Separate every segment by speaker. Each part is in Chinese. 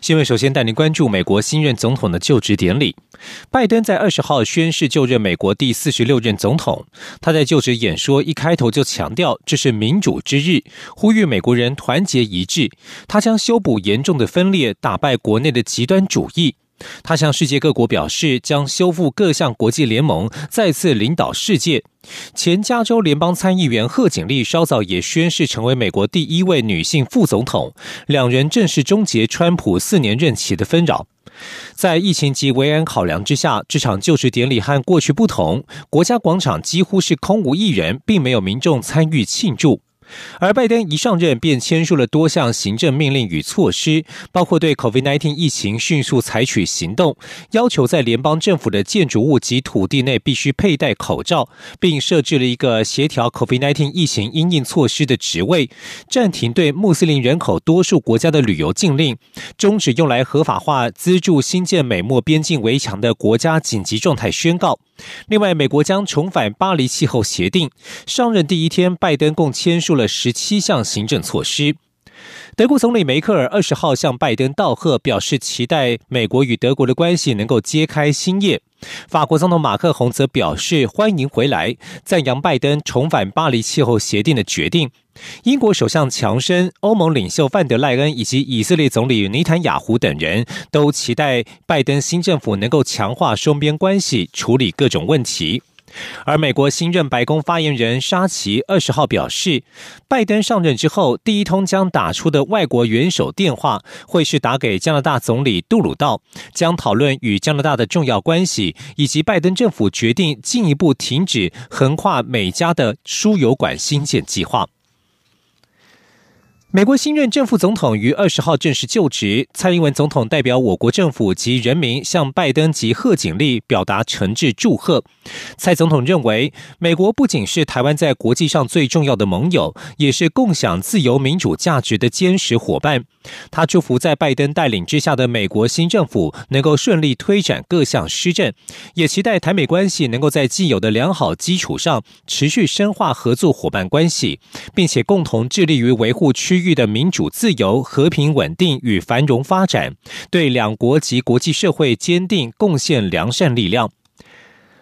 Speaker 1: 新闻。首先带您关注美国新任总统的就职典礼。拜登在二十号宣誓就任美国第四十六任总统。他在就职演说一开头就强调这是民主之日，呼吁美国人团结一致。他将修补严重的分裂，打败国内的极端主义。他向世界各国表示，将修复各项国际联盟，再次领导世界。前加州联邦参议员贺锦丽稍早也宣誓成为美国第一位女性副总统，两人正式终结川普四年任期的纷扰。在疫情及维安考量之下，这场就职典礼和过去不同，国家广场几乎是空无一人，并没有民众参与庆祝。而拜登一上任便签署了多项行政命令与措施，包括对 COVID-19 疫情迅速采取行动，要求在联邦政府的建筑物及土地内必须佩戴口罩，并设置了一个协调 COVID-19 疫情因应措施的职位，暂停对穆斯林人口多数国家的旅游禁令，终止用来合法化资助新建美墨边境围墙的国家紧急状态宣告。另外，美国将重返巴黎气候协定。上任第一天，拜登共签署了十七项行政措施。德国总理梅克尔二十号向拜登道贺，表示期待美国与德国的关系能够揭开新页。法国总统马克宏则表示欢迎回来，赞扬拜登重返巴黎气候协定的决定。英国首相强生、欧盟领袖范德赖恩以及以色列总理尼坦雅胡等人都期待拜登新政府能够强化双边关系，处理各种问题。而美国新任白宫发言人沙奇二十号表示，拜登上任之后第一通将打出的外国元首电话，会是打给加拿大总理杜鲁道，将讨论与加拿大的重要关系，以及拜登政府决定进一步停止横跨美加的输油管新建计划。美国新任正副总统于二十号正式就职，蔡英文总统代表我国政府及人民向拜登及贺锦丽表达诚挚祝贺。蔡总统认为，美国不仅是台湾在国际上最重要的盟友，也是共享自由民主价值的坚实伙伴。他祝福在拜登带领之下的美国新政府能够顺利推展各项施政，也期待台美关系能够在既有的良好基础上持续深化合作伙伴关系，并且共同致力于维护区。域的民主、自由、和平、稳定与繁荣发展，对两国及国际社会坚定贡献良善力量。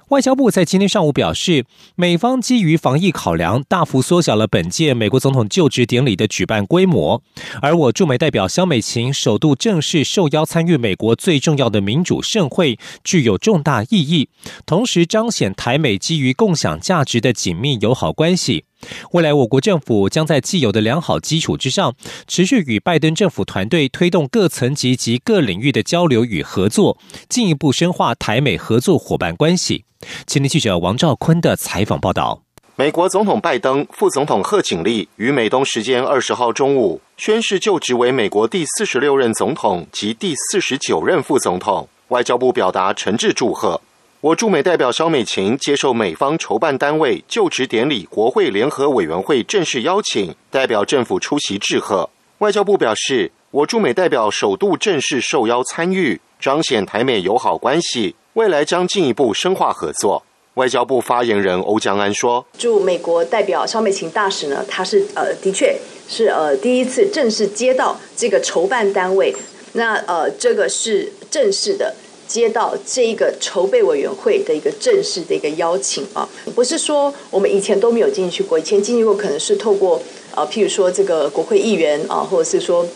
Speaker 1: 外交部在今天上午表示，美方基于防疫考量，大幅缩小了本届美国总统就职典礼的举办规模。而我驻美代表肖美琴首度正式受邀参与美国最重要的民主盛会，具有重大意义，同时彰显台美基于共享价值的紧密友好关系。未来，我国政府将在既有的良好基础之上，持续与拜登政府团队推动各层级及各领域的交流与合作，进一步深化台美合作伙伴关系。青年记者王兆坤的采访报道：
Speaker 2: 美国总统拜登、副总统贺锦丽于美东时间二十号中午宣誓就职为美国第四十六任总统及第四十九任副总统，外交部表达诚挚祝贺。我驻美代表肖美琴接受美方筹办单位就职典礼国会联合委员会正式邀请，代表政府出席致贺。外交部表示，我驻美代表首度正式受邀参与，彰显台美友好关系，未来将进一步深化合作。外交部发言人欧江安说：“
Speaker 3: 驻美国代表肖美琴大使呢，他是呃，的确是呃第一次正式接到这个筹办单位，那呃，这个是正式的。”接到这一个筹备委员会的一个正式的一个邀请啊，不是说我们以前都没有进去过，以前进去过可能是透过呃，譬如说这个国会议员啊，或者是说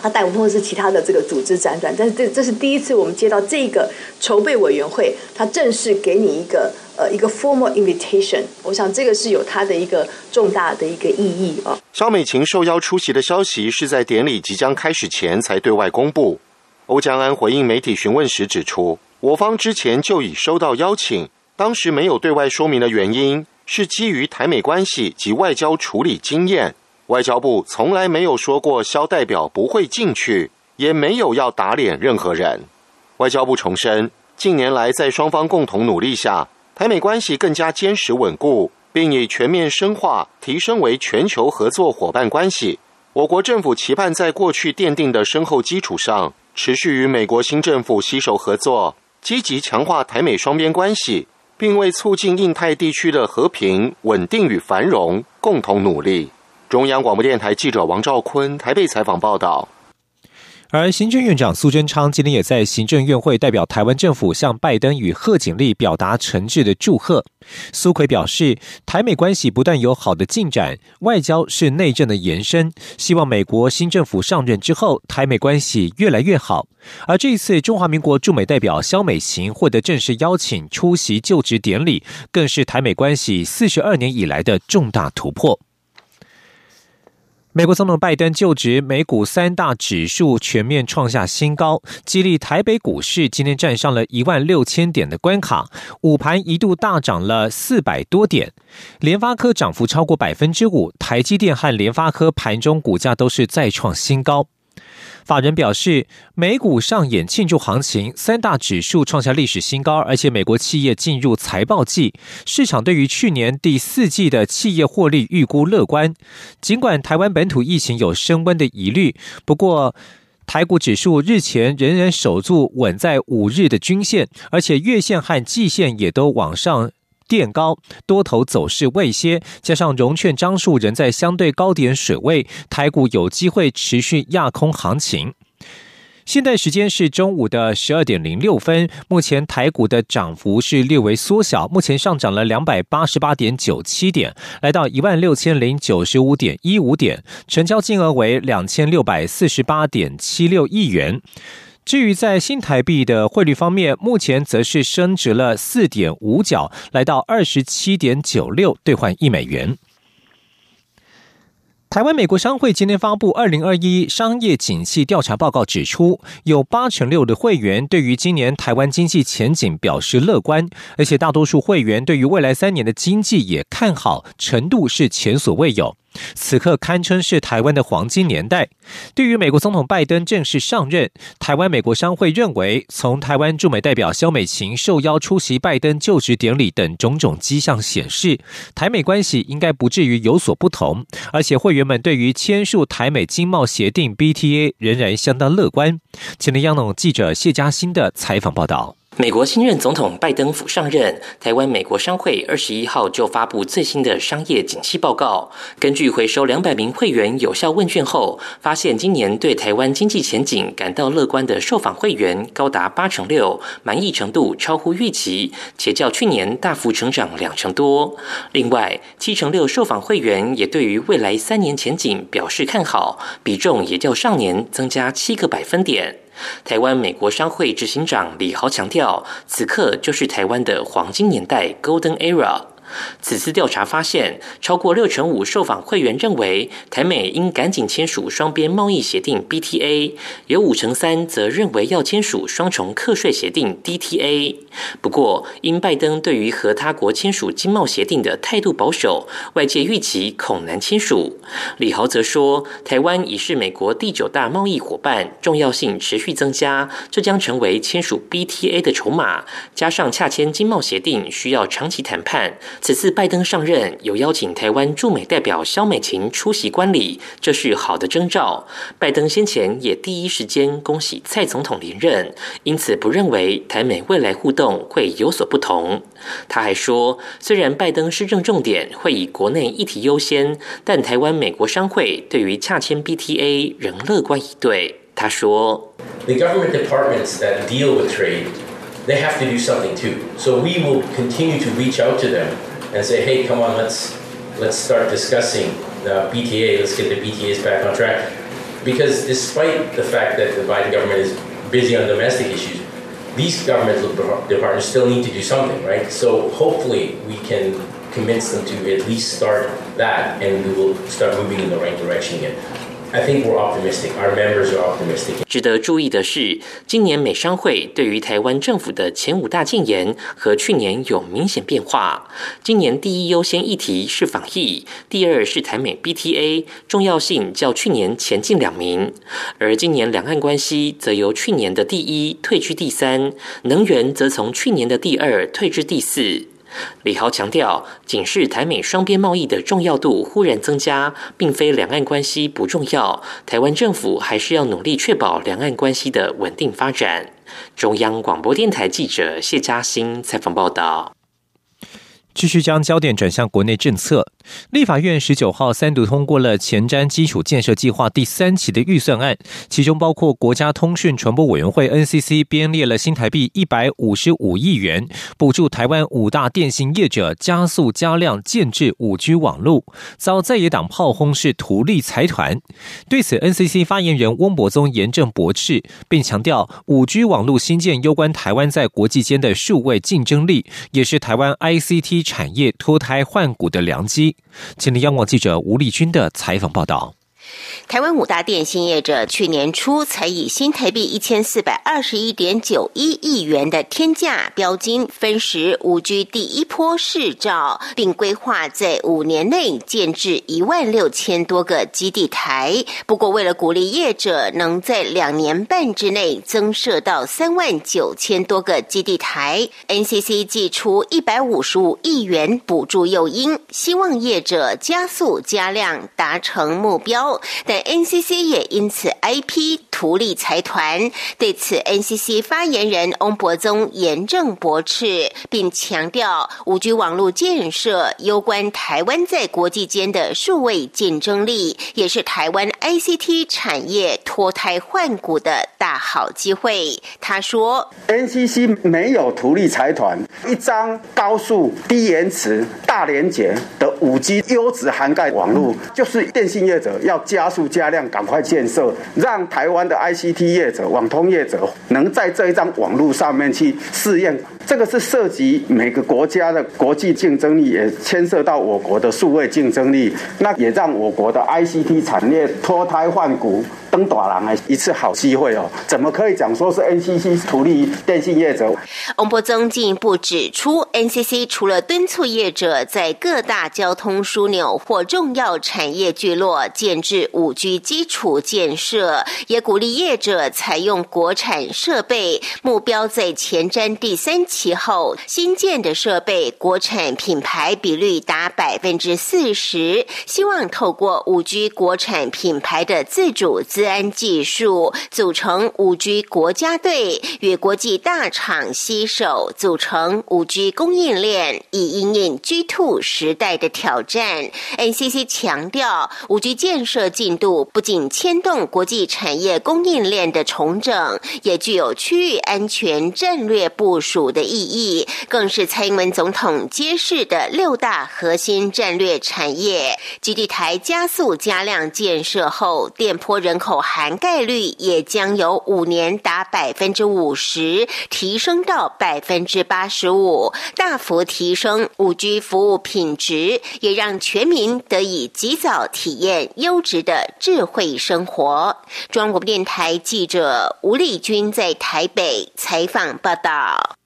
Speaker 3: 他带我们，或者是其他的这个组织辗转，但是这这是第一次我们接到这个筹备委员会，他正式给你一个呃一个 formal invitation，我想这个是有它的一个重大的一个意义啊。
Speaker 2: 肖美琴受邀出席的消息是在典礼即将开始前才对外公布。欧江安回应媒体询问时指出，我方之前就已收到邀请，当时没有对外说明的原因是基于台美关系及外交处理经验，外交部从来没有说过肖代表不会进去，也没有要打脸任何人。外交部重申，近年来在双方共同努力下，台美关系更加坚实稳固，并以全面深化提升为全球合作伙伴关系。我国政府期盼在过去奠定的深厚基础上，持续与美国新政府携手合作，积极强化台美双边关系，并为促进印太地区的和平、稳定与繁荣共同努力。中央广播电台记者王兆坤台北采访报道。
Speaker 1: 而行政院长苏贞昌今天也在行政院会代表台湾政府向拜登与贺锦丽表达诚挚的祝贺。苏奎表示，台美关系不断有好的进展，外交是内政的延伸，希望美国新政府上任之后，台美关系越来越好。而这一次，中华民国驻美代表肖美琴获得正式邀请出席就职典礼，更是台美关系四十二年以来的重大突破。美国总统拜登就职，美股三大指数全面创下新高，激励台北股市今天站上了一万六千点的关卡，午盘一度大涨了四百多点，联发科涨幅超过百分之五，台积电和联发科盘中股价都是再创新高。法人表示，美股上演庆祝行情，三大指数创下历史新高，而且美国企业进入财报季，市场对于去年第四季的企业获利预估乐观。尽管台湾本土疫情有升温的疑虑，不过台股指数日前仍然守住稳在五日的均线，而且月线和季线也都往上。垫高，多头走势未歇，加上融券张数仍在相对高点水位，台股有机会持续压空行情。现在时间是中午的十二点零六分，目前台股的涨幅是略微缩小，目前上涨了两百八十八点九七点，来到一万六千零九十五点一五点，成交金额为两千六百四十八点七六亿元。至于在新台币的汇率方面，目前则是升值了四点五角，来到二十七点九六兑换一美元。台湾美国商会今天发布二零二一商业景气调查报告，指出有八成六的会员对于今年台湾经济前景表示乐观，而且大多数会员对于未来三年的经济也看好，程度是前所未有。此刻堪称是台湾的黄金年代。对于美国总统拜登正式上任，台湾美国商会认为，从台湾驻美代表肖美琴受邀出席拜登就职典礼等种种迹象显示，台美关系应该不至于有所不同。而且会员们对于签署台美经贸协定 BTA 仍然相当乐观。请听央农记者谢嘉欣的采访报道。
Speaker 4: 美国新任总统拜登府上任，台湾美国商会二十一号就发布最新的商业景气报告。根据回收两百名会员有效问卷后，发现今年对台湾经济前景感到乐观的受访会员高达八成六，满意程度超乎预期，且较去年大幅成长两成多。另外，七成六受访会员也对于未来三年前景表示看好，比重也较上年增加七个百分点。台湾美国商会执行长李豪强调，此刻就是台湾的黄金年代 （Golden Era）。此次调查发现，超过六成五受访会员认为台美应赶紧签署双边贸易协定 （BTA），有五成三则认为要签署双重课税协定 （DTA）。不过，因拜登对于和他国签署经贸协定的态度保守，外界预期恐难签署。李豪则说，台湾已是美国第九大贸易伙伴，重要性持续增加，这将成为签署 BTA 的筹码。加上洽签经贸协定需要长期谈判。此次拜登上任，有邀请台湾驻美代表肖美琴出席观礼，这是好的征兆。拜登先前也第一时间恭喜蔡总统连任，因此不认为台美未来互动会有所不同。他还说，虽然拜登施政重点会以国内议题优先，但台湾美国商会对于洽签 BTA 仍乐观以对。他说：“The government departments that deal with trade, they have to do something too. So we will continue to reach out to them.” And say, hey, come on, let's let's start discussing the BTA. Let's get the BTAs back on track. Because despite the fact that the Biden government is busy on domestic issues, these governmental departments still need to do something, right? So hopefully we can convince them to at least start that, and we will start moving in the right direction again. I think we're optimistic. Our members are optimistic. 值得注意的是，今年美商会对于台湾政府的前五大建言和去年有明显变化。今年第一优先议题是防疫，第二是台美 BTA，重要性较去年前进两名。而今年两岸关系则由去年的第一退居第三，能源则从去年的第二退至第四。李豪强调，仅是台美双边贸易的重要度忽然增加，并非两岸关系不重要。台湾政府还是要努力确保两岸关系的稳定发展。中央广播电台记者谢嘉欣采访报道。
Speaker 1: 继续将焦点转向国内政策。立法院十九号三读通过了前瞻基础建设计划第三期的预算案，其中包括国家通讯传播委员会 NCC 编列了新台币一百五十五亿元，补助台湾五大电信业者加速加量建制五 G 网络，遭在野党炮轰是图利财团。对此，NCC 发言人翁博宗严正驳斥，并强调五 G 网络新建攸关台湾在国际间的数位竞争力，也是台湾 ICT 产业脱胎换骨的良机。请听央广记者吴丽君的采访报道。
Speaker 5: 台湾五大电信业者去年初才以新台币一千四百二十一点九一亿元的天价标金分时五 G 第一波试照，并规划在五年内建制一万六千多个基地台。不过，为了鼓励业者能在两年半之内增设到三万九千多个基地台，NCC 寄出一百五十五亿元补助诱因，希望业者加速加量达成目标。但 NCC 也因此挨批图利财团。对此，NCC 发言人翁博宗严正驳斥，并强调，五 G 网络建设攸关台湾在国际间的数位竞争力，也是台湾 ICT 产业脱胎换骨的大好机会。他说
Speaker 6: ：“NCC 没有图利财团，一张高速、低延迟、大连接的五 G 优质涵盖网络，就是电信业者要加速。”加量赶快建设，让台湾的 ICT 业者、网通业者能在这一张网络上面去试验。这个是涉及每个国家的国际竞争力，也牵涉到我国的数位竞争力。那也让我国的 ICT 产业脱胎换骨。登大郎的一次好机会哦，怎么可以讲说是 NCC 图利电信业者？
Speaker 5: 翁博增进一步指出，NCC 除了敦促业者在各大交通枢纽或重要产业聚落建置五 G 基础建设，也鼓励业者采用国产设备，目标在前瞻第三期后新建的设备国产品牌比率达百分之四十，希望透过五 G 国产品牌的自主。自安技术组成五 G 国家队，与国际大厂携手组成五 G 供应链，以应应 G Two 时代的挑战。NCC 强调，五 G 建设进度不仅牵动国际产业供应链的重整，也具有区域安全战略部署的意义，更是蔡英文总统揭示的六大核心战略产业。基地台加速加量建设后，电波人口。口含盖率也将由五年达百分之五十提升到百分之八十五，大幅提升五 G 服务品质，也让全民得以及早体验优质的智慧生活。中央广播电台记者吴丽君在台北采访报道。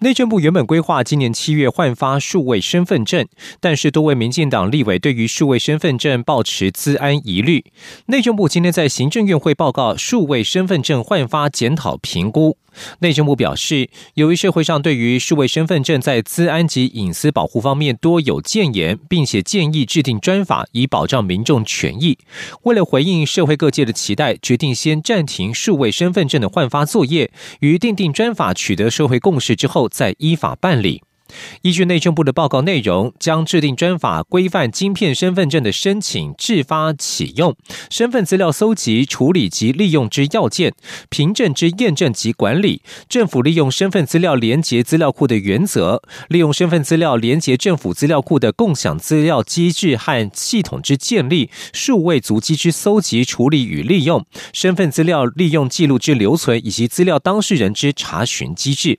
Speaker 1: 内政部原本规划今年七月换发数位身份证，但是多位民进党立委对于数位身份证抱持资安疑虑。内政部今天在行政院会报告数位身份证换发检讨评估。内政部表示，由于社会上对于数位身份证在资安及隐私保护方面多有建言，并且建议制定专法以保障民众权益。为了回应社会各界的期待，决定先暂停数位身份证的换发作业，于订定专法取得社会共识之后，再依法办理。依据内政部的报告内容，将制定专法规范晶片身份证的申请、制发、启用、身份资料搜集、处理及利用之要件、凭证之验证及管理、政府利用身份资料连接资料库的原则、利用身份资料连接政府资料库的共享资料机制和系统之建立、数位足迹之搜集、处理与利用、身份资料利用记录之留存以及资料当事人之查询机制。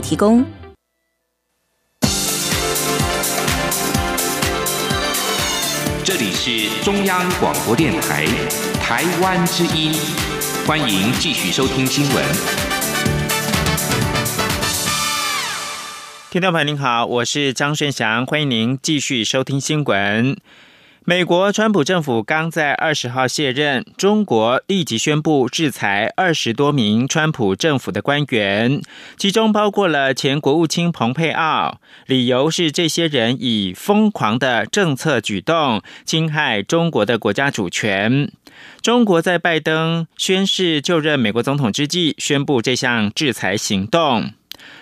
Speaker 7: 提供。
Speaker 8: 这里是中央广播电台台湾之音，欢迎继续收听新闻。
Speaker 9: 听众朋友您好，我是张顺祥，欢迎您继续收听新闻。美国川普政府刚在二十号卸任，中国立即宣布制裁二十多名川普政府的官员，其中包括了前国务卿蓬佩奥，理由是这些人以疯狂的政策举动侵害中国的国家主权。中国在拜登宣誓就任美国总统之际，宣布这项制裁行动。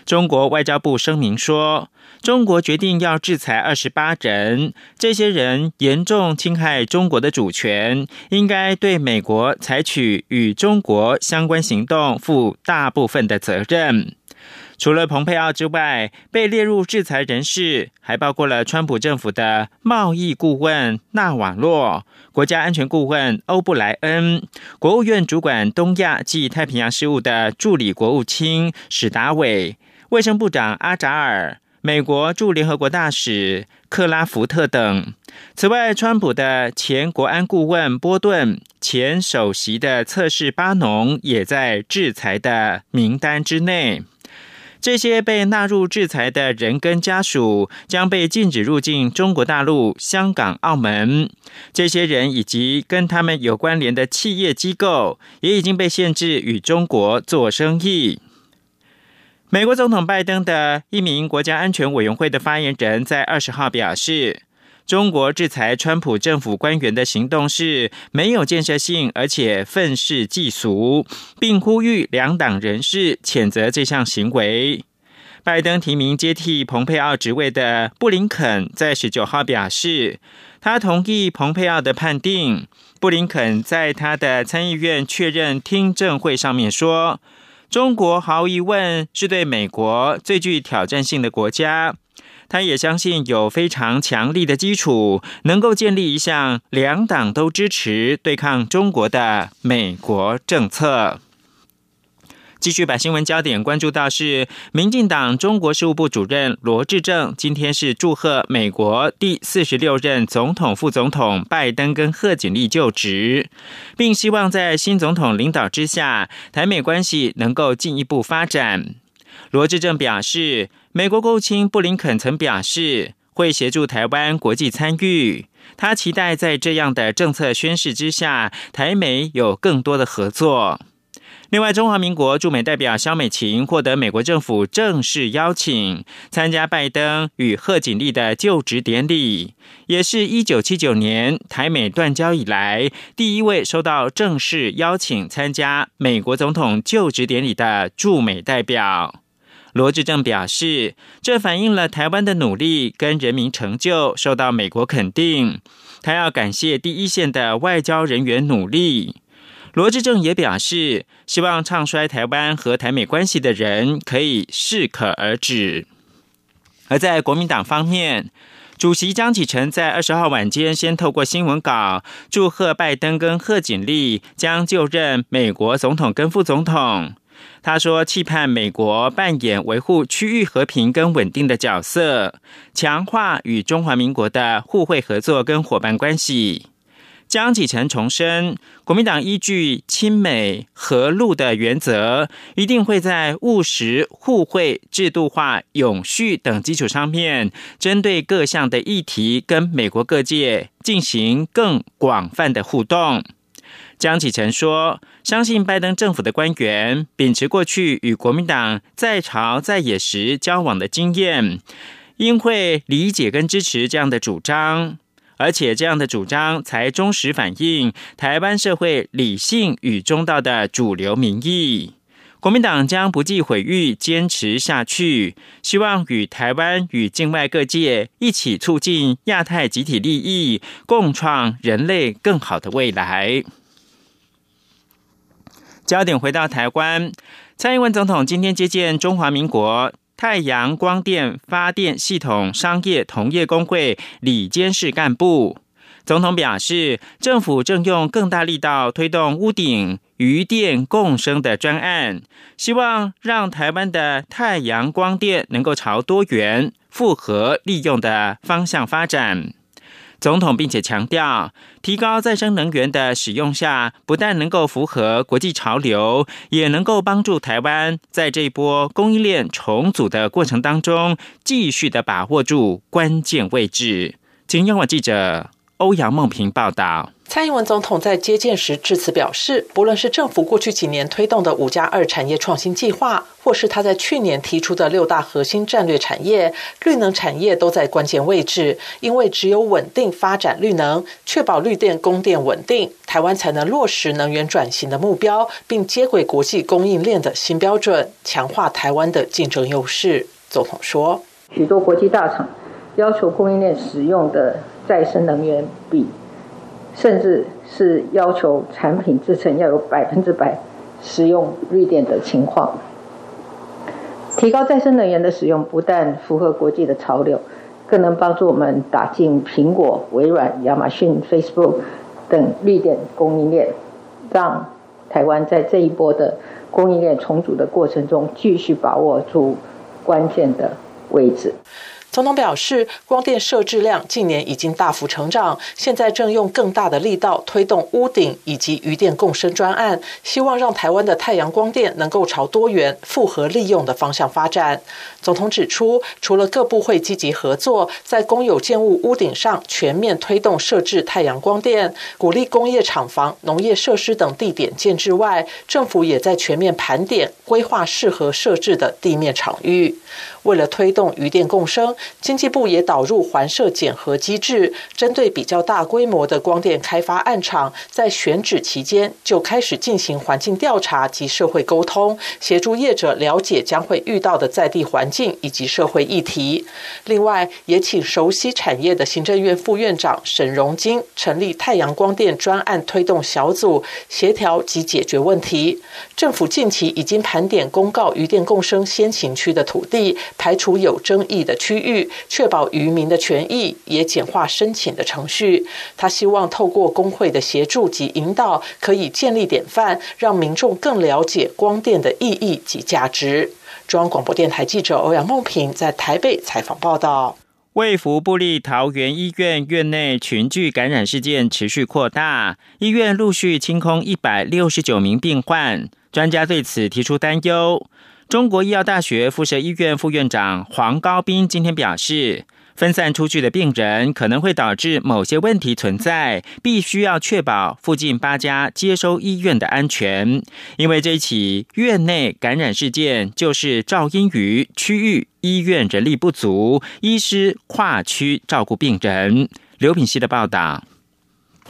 Speaker 9: 中国外交部声明说。中国决定要制裁二十八人，这些人严重侵害中国的主权，应该对美国采取与中国相关行动负大部分的责任。除了蓬佩奥之外，被列入制裁人士还包括了川普政府的贸易顾问纳瓦洛、国家安全顾问欧布莱恩、国务院主管东亚及太平洋事务的助理国务卿史达伟、卫生部长阿扎尔。美国驻联合国大使克拉福特等。此外，川普的前国安顾问波顿、前首席的测试巴农也在制裁的名单之内。这些被纳入制裁的人跟家属将被禁止入境中国大陆、香港、澳门。这些人以及跟他们有关联的企业机构也已经被限制与中国做生意。美国总统拜登的一名国家安全委员会的发言人，在二十号表示，中国制裁川普政府官员的行动是没有建设性，而且愤世嫉俗，并呼吁两党人士谴责这项行为。拜登提名接替蓬佩奥职位的布林肯在十九号表示，他同意蓬佩奥的判定。布林肯在他的参议院确认听证会上面说。中国毫无疑问是对美国最具挑战性的国家，他也相信有非常强力的基础，能够建立一项两党都支持对抗中国的美国政策。继续把新闻焦点关注到是，民进党中国事务部主任罗志正今天是祝贺美国第四十六任总统、副总统拜登跟贺锦丽就职，并希望在新总统领导之下，台美关系能够进一步发展。罗志正表示，美国国务卿布林肯曾表示会协助台湾国际参与，他期待在这样的政策宣示之下，台美有更多的合作。另外，中华民国驻美代表肖美琴获得美国政府正式邀请，参加拜登与贺锦丽的就职典礼，也是一九七九年台美断交以来第一位收到正式邀请参加美国总统就职典礼的驻美代表。罗志正表示，这反映了台湾的努力跟人民成就受到美国肯定，他要感谢第一线的外交人员努力。罗志正也表示，希望唱衰台湾和台美关系的人可以适可而止。而在国民党方面，主席江启臣在二十号晚间先透过新闻稿祝贺拜登跟贺锦丽将就任美国总统跟副总统。他说，期盼美国扮演维护区域和平跟稳定的角色，强化与中华民国的互惠合作跟伙伴关系。江启臣重申，国民党依据亲美和路的原则，一定会在务实、互惠、制度化、永续等基础上面，针对各项的议题，跟美国各界进行更广泛的互动。江启臣说，相信拜登政府的官员秉持过去与国民党在朝在野时交往的经验，应会理解跟支持这样的主张。而且这样的主张才忠实反映台湾社会理性与中道的主流民意。国民党将不计毁誉，坚持下去，希望与台湾与境外各界一起促进亚太集体利益，共创人类更好的未来。焦点回到台湾，蔡英文总统今天接见中华民国太阳光电发电系统商业同业工会里监事干部。总统表示，政府正用更大力道推动屋顶余电共生的专案，希望让台湾的太阳光电能够朝多元、复合利用的方向发展。总统并且强调，提高再生能源的使用下，不但能够符合国际潮流，也能够帮助台湾在这一波供应链重组的过程当中，继续的把握住关键位置。请央广记者。欧阳梦平报道，
Speaker 10: 蔡英文总统在接见时致辞表示，不论是政府过去几年推动的“五加二”产业创新计划，或是他在去年提出的六大核心战略产业，绿能产业都在关键位置。因为只有稳定发展绿能，确保绿电供电稳定，台湾才能落实能源转型的目标，并接轨国际供应链的新标准，强化台湾的竞争优势。总统说，
Speaker 11: 许多国际大厂要求供应链使用的。再生能源比，甚至是要求产品制成要有百分之百使用绿电的情况。提高再生能源的使用，不但符合国际的潮流，更能帮助我们打进苹果、微软、亚马逊、Facebook 等绿电供应链，让台湾在这一波的供应链重组的过程中，继续把握住关键的位置。
Speaker 10: 总统表示，光电设置量近年已经大幅成长，现在正用更大的力道推动屋顶以及余电共生专案，希望让台湾的太阳光电能够朝多元、复合利用的方向发展。总统指出，除了各部会积极合作，在公有建物屋顶上全面推动设置太阳光电，鼓励工业厂房、农业设施等地点建制外，政府也在全面盘点规划适合设置的地面场域。为了推动余电共生，经济部也导入环设检核机制，针对比较大规模的光电开发案场，在选址期间就开始进行环境调查及社会沟通，协助业者了解将会遇到的在地环境以及社会议题。另外，也请熟悉产业的行政院副院长沈荣金成立太阳光电专案推动小组，协调及解决问题。政府近期已经盘点公告余电共生先行区的土地。排除有争议的区域，确保渔民的权益，也简化申请的程序。他希望透过工会的协助及引导，可以建立典范，让民众更了解光电的意义及价值。中央广播电台记者欧阳梦平在台北采访报道。
Speaker 9: 卫福部立桃园医院院内群聚感染事件持续扩大，医院陆续清空一百六十九名病患，专家对此提出担忧。中国医药大学附设医院副院长黄高斌今天表示，分散出去的病人可能会导致某些问题存在，必须要确保附近八家接收医院的安全。因为这一起院内感染事件，就是肇因于区域医院人力不足，医师跨区照顾病人。刘品希的报道。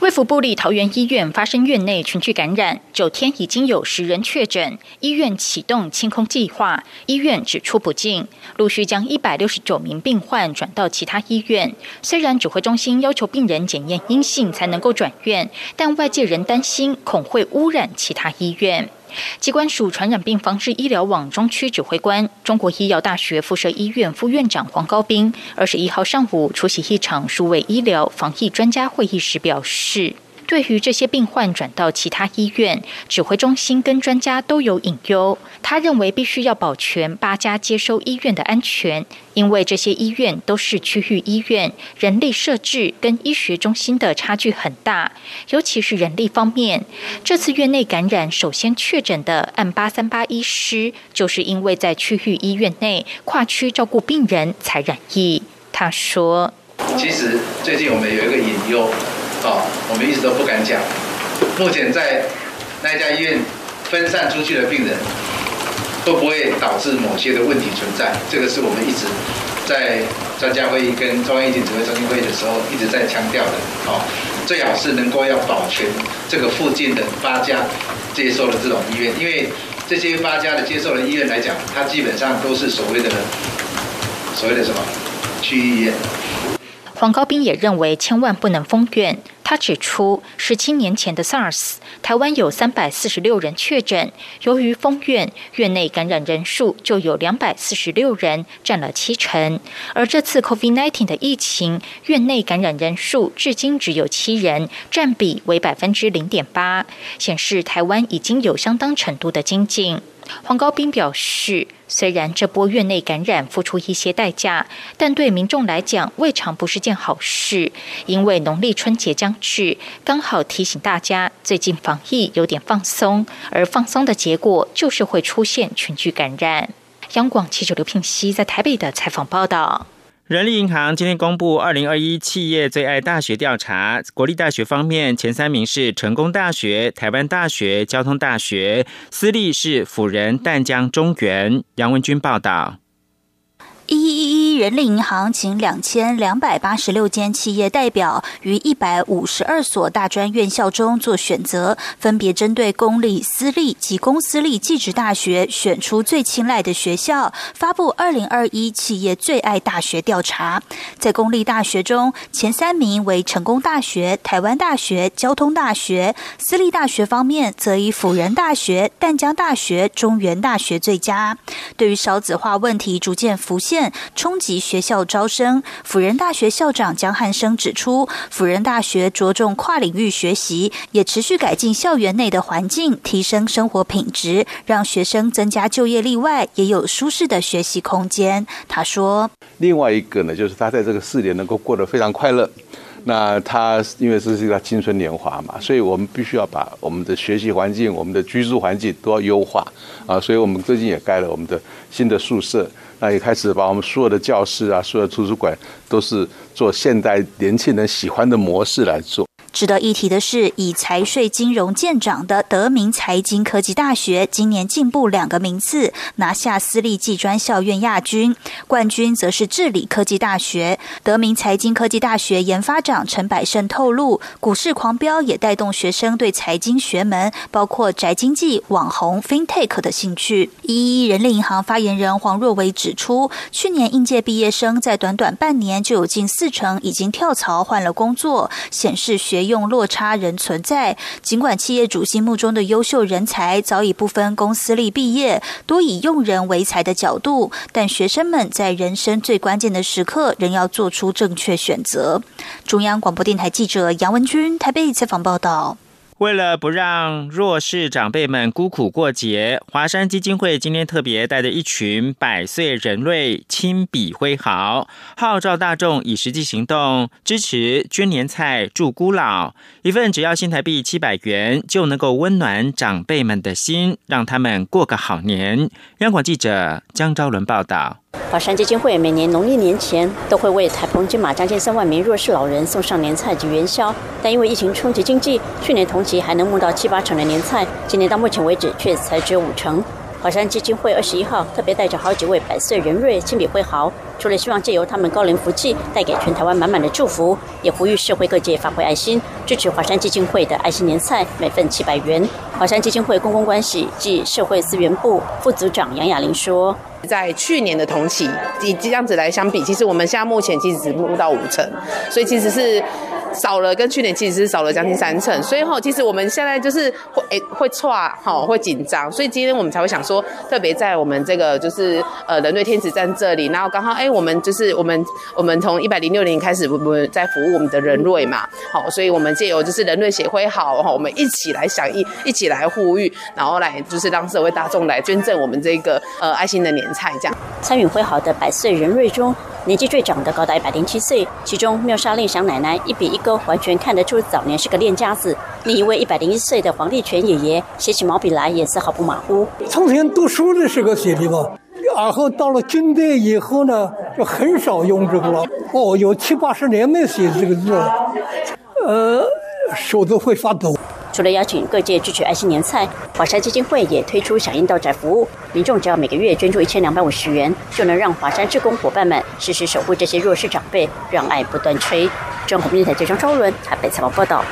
Speaker 12: 卫福部立桃园医院发生院内群聚感染，九天已经有十人确诊，医院启动清空计划，医院只出不进，陆续将一百六十九名病患转到其他医院。虽然指挥中心要求病人检验阴性才能够转院，但外界仍担心恐会污染其他医院。机关署传染病防治医疗网中区指挥官、中国医药大学附设医院副院长黄高斌，二十一号上午出席一场数位医疗防疫专家会议时表示。对于这些病患转到其他医院，指挥中心跟专家都有隐忧。他认为必须要保全八家接收医院的安全，因为这些医院都是区域医院，人力设置跟医学中心的差距很大，尤其是人力方面。这次院内感染首先确诊的按八三八医师，就是因为在区域医院内跨区照顾病人才染疫。他说：“
Speaker 13: 其实最近我们有一个隐忧。”哦，我们一直都不敢讲。目前在那家医院分散出去的病人，会不会导致某些的问题存在？这个是我们一直在专家会议跟中央疫情指挥中心会议的时候一直在强调的。哦，最好是能够要保全这个附近的八家接受了这种医院，因为这些八家的接受的医院来讲，它基本上都是所谓的所谓的什么区医院。
Speaker 12: 黄高斌也认为，千万不能封院。他指出，十七年前的 SARS，台湾有三百四十六人确诊，由于封院，院内感染人数就有两百四十六人，占了七成。而这次 COVID-19 的疫情，院内感染人数至今只有七人，占比为百分之零点八，显示台湾已经有相当程度的精进。黄高斌表示，虽然这波院内感染付出一些代价，但对民众来讲未尝不是件好事。因为农历春节将至，刚好提醒大家，最近防疫有点放松，而放松的结果就是会出现群聚感染。央广记者刘聘熙在台北的采访报道。
Speaker 9: 人力银行今天公布二零二一企业最爱大学调查，国立大学方面前三名是成功大学、台湾大学、交通大学，私立是辅仁、淡江、中原。杨文军报道。
Speaker 14: 一一一人力银行请两千两百八十六间企业代表于一百五十二所大专院校中做选择，分别针对公立、私立及公私立技职大学选出最青睐的学校，发布二零二一企业最爱大学调查。在公立大学中，前三名为成功大学、台湾大学、交通大学；私立大学方面，则以辅仁大学、淡江大学、中原大学最佳。对于少子化问题逐渐浮现。冲击及学校招生，辅仁大学校长江汉生指出，辅仁大学着重跨领域学习，也持续改进校园内的环境，提升生活品质，让学生增加就业力外，也有舒适的学习空间。他说：“
Speaker 15: 另外一个呢，就是他在这个四年能够过得非常快乐。那他因为这是一个青春年华嘛，所以我们必须要把我们的学习环境、我们的居住环境都要优化啊。所以我们最近也盖了我们的新的宿舍。”那也开始把我们所有的教室啊，所有的图书馆都是做现代年轻人喜欢的模式来做。
Speaker 14: 值得一提的是，以财税金融见长的德明财经科技大学，今年进步两个名次，拿下私立技专校院亚军，冠军则是治理科技大学。德明财经科技大学研发长陈百胜透露，股市狂飙也带动学生对财经学门，包括宅经济、网红、FinTech 的兴趣。一一人力银行发言人黄若维指出，去年应届毕业生在短短半年就有近四成已经跳槽换了工作，显示学。用落差仍存在，尽管企业主心目中的优秀人才早已不分公司立毕业，多以用人为才的角度，但学生们在人生最关键的时刻，仍要做出正确选择。中央广播电台记者杨文军台北采访报道。
Speaker 9: 为了不让弱势长辈们孤苦过节，华山基金会今天特别带着一群百岁人瑞亲笔挥毫，号召大众以实际行动支持捐年菜助孤老。一份只要新台币七百元，就能够温暖长辈们的心，让他们过个好年。央广记者江昭伦报道。
Speaker 16: 宝山基金会每年农历年前都会为台澎金马将近三万名弱势老人送上年菜及元宵，但因为疫情冲击经济，去年同期还能募到七八成的年菜，今年到目前为止却才只有五成。华山基金会二十一号特别带着好几位百岁人瑞亲笔挥毫，除了希望借由他们高龄福气带给全台湾满满的祝福，也呼吁社会各界发挥爱心，支持华山基金会的爱心年菜，每份七百元。华山基金会公共关系暨社会资源部副组长杨雅玲说。
Speaker 17: 在去年的同期，以这样子来相比，其实我们现在目前其实只募到五成，所以其实是少了，跟去年其实是少了将近三成。所以哈，其实我们现在就是会诶会错哈，会紧张，所以今天我们才会想说，特别在我们这个就是呃人类天使站这里，然后刚好哎我们就是我们我们从一百零六年开始我们在服务我们的人类嘛，好，所以我们借由就是人类协会好哈，我们一起来响应，一起来呼吁，然后来就是让社会大众来捐赠我们这个呃爱心的年。菜这样，
Speaker 16: 参与会好的百岁人瑞中，年纪最长的高达一百零七岁。其中妙莎令祥奶奶一比一勾，完全看得出早年是个练家子。另一位一百零一岁的黄立全爷爷，写起毛笔来也是毫不马虎。
Speaker 18: 从前读书的时候写的嘛，然后到了军队以后呢，就很少用这个了。哦，有七八十年没写这个字了，呃，手都会发抖。
Speaker 16: 除了邀请各界支持爱心年菜，华山基金会也推出响应到宅服务，民众只要每个月捐助一千两百五十元，就能让华山志工伙伴们时时守护这些弱势长辈，让爱不断吹。中国电台记者张昭伦台北采访报道。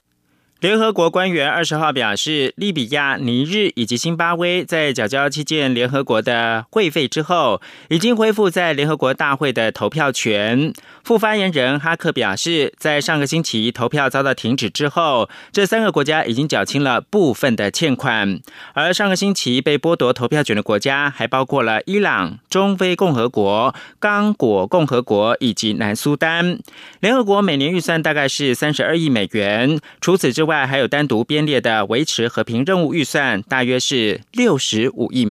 Speaker 9: 联合国官员二十号表示，利比亚、尼日以及辛巴威在缴交期间联合国的会费之后，已经恢复在联合国大会的投票权。副发言人哈克表示，在上个星期投票遭到停止之后，这三个国家已经缴清了部分的欠款。而上个星期被剥夺投票权的国家还包括了伊朗、中非共和国、刚果共和国以及南苏丹。联合国每年预算大概是三十二亿美元。除此之外外，还有单独编列的维持和平任务预算，大约是六十五亿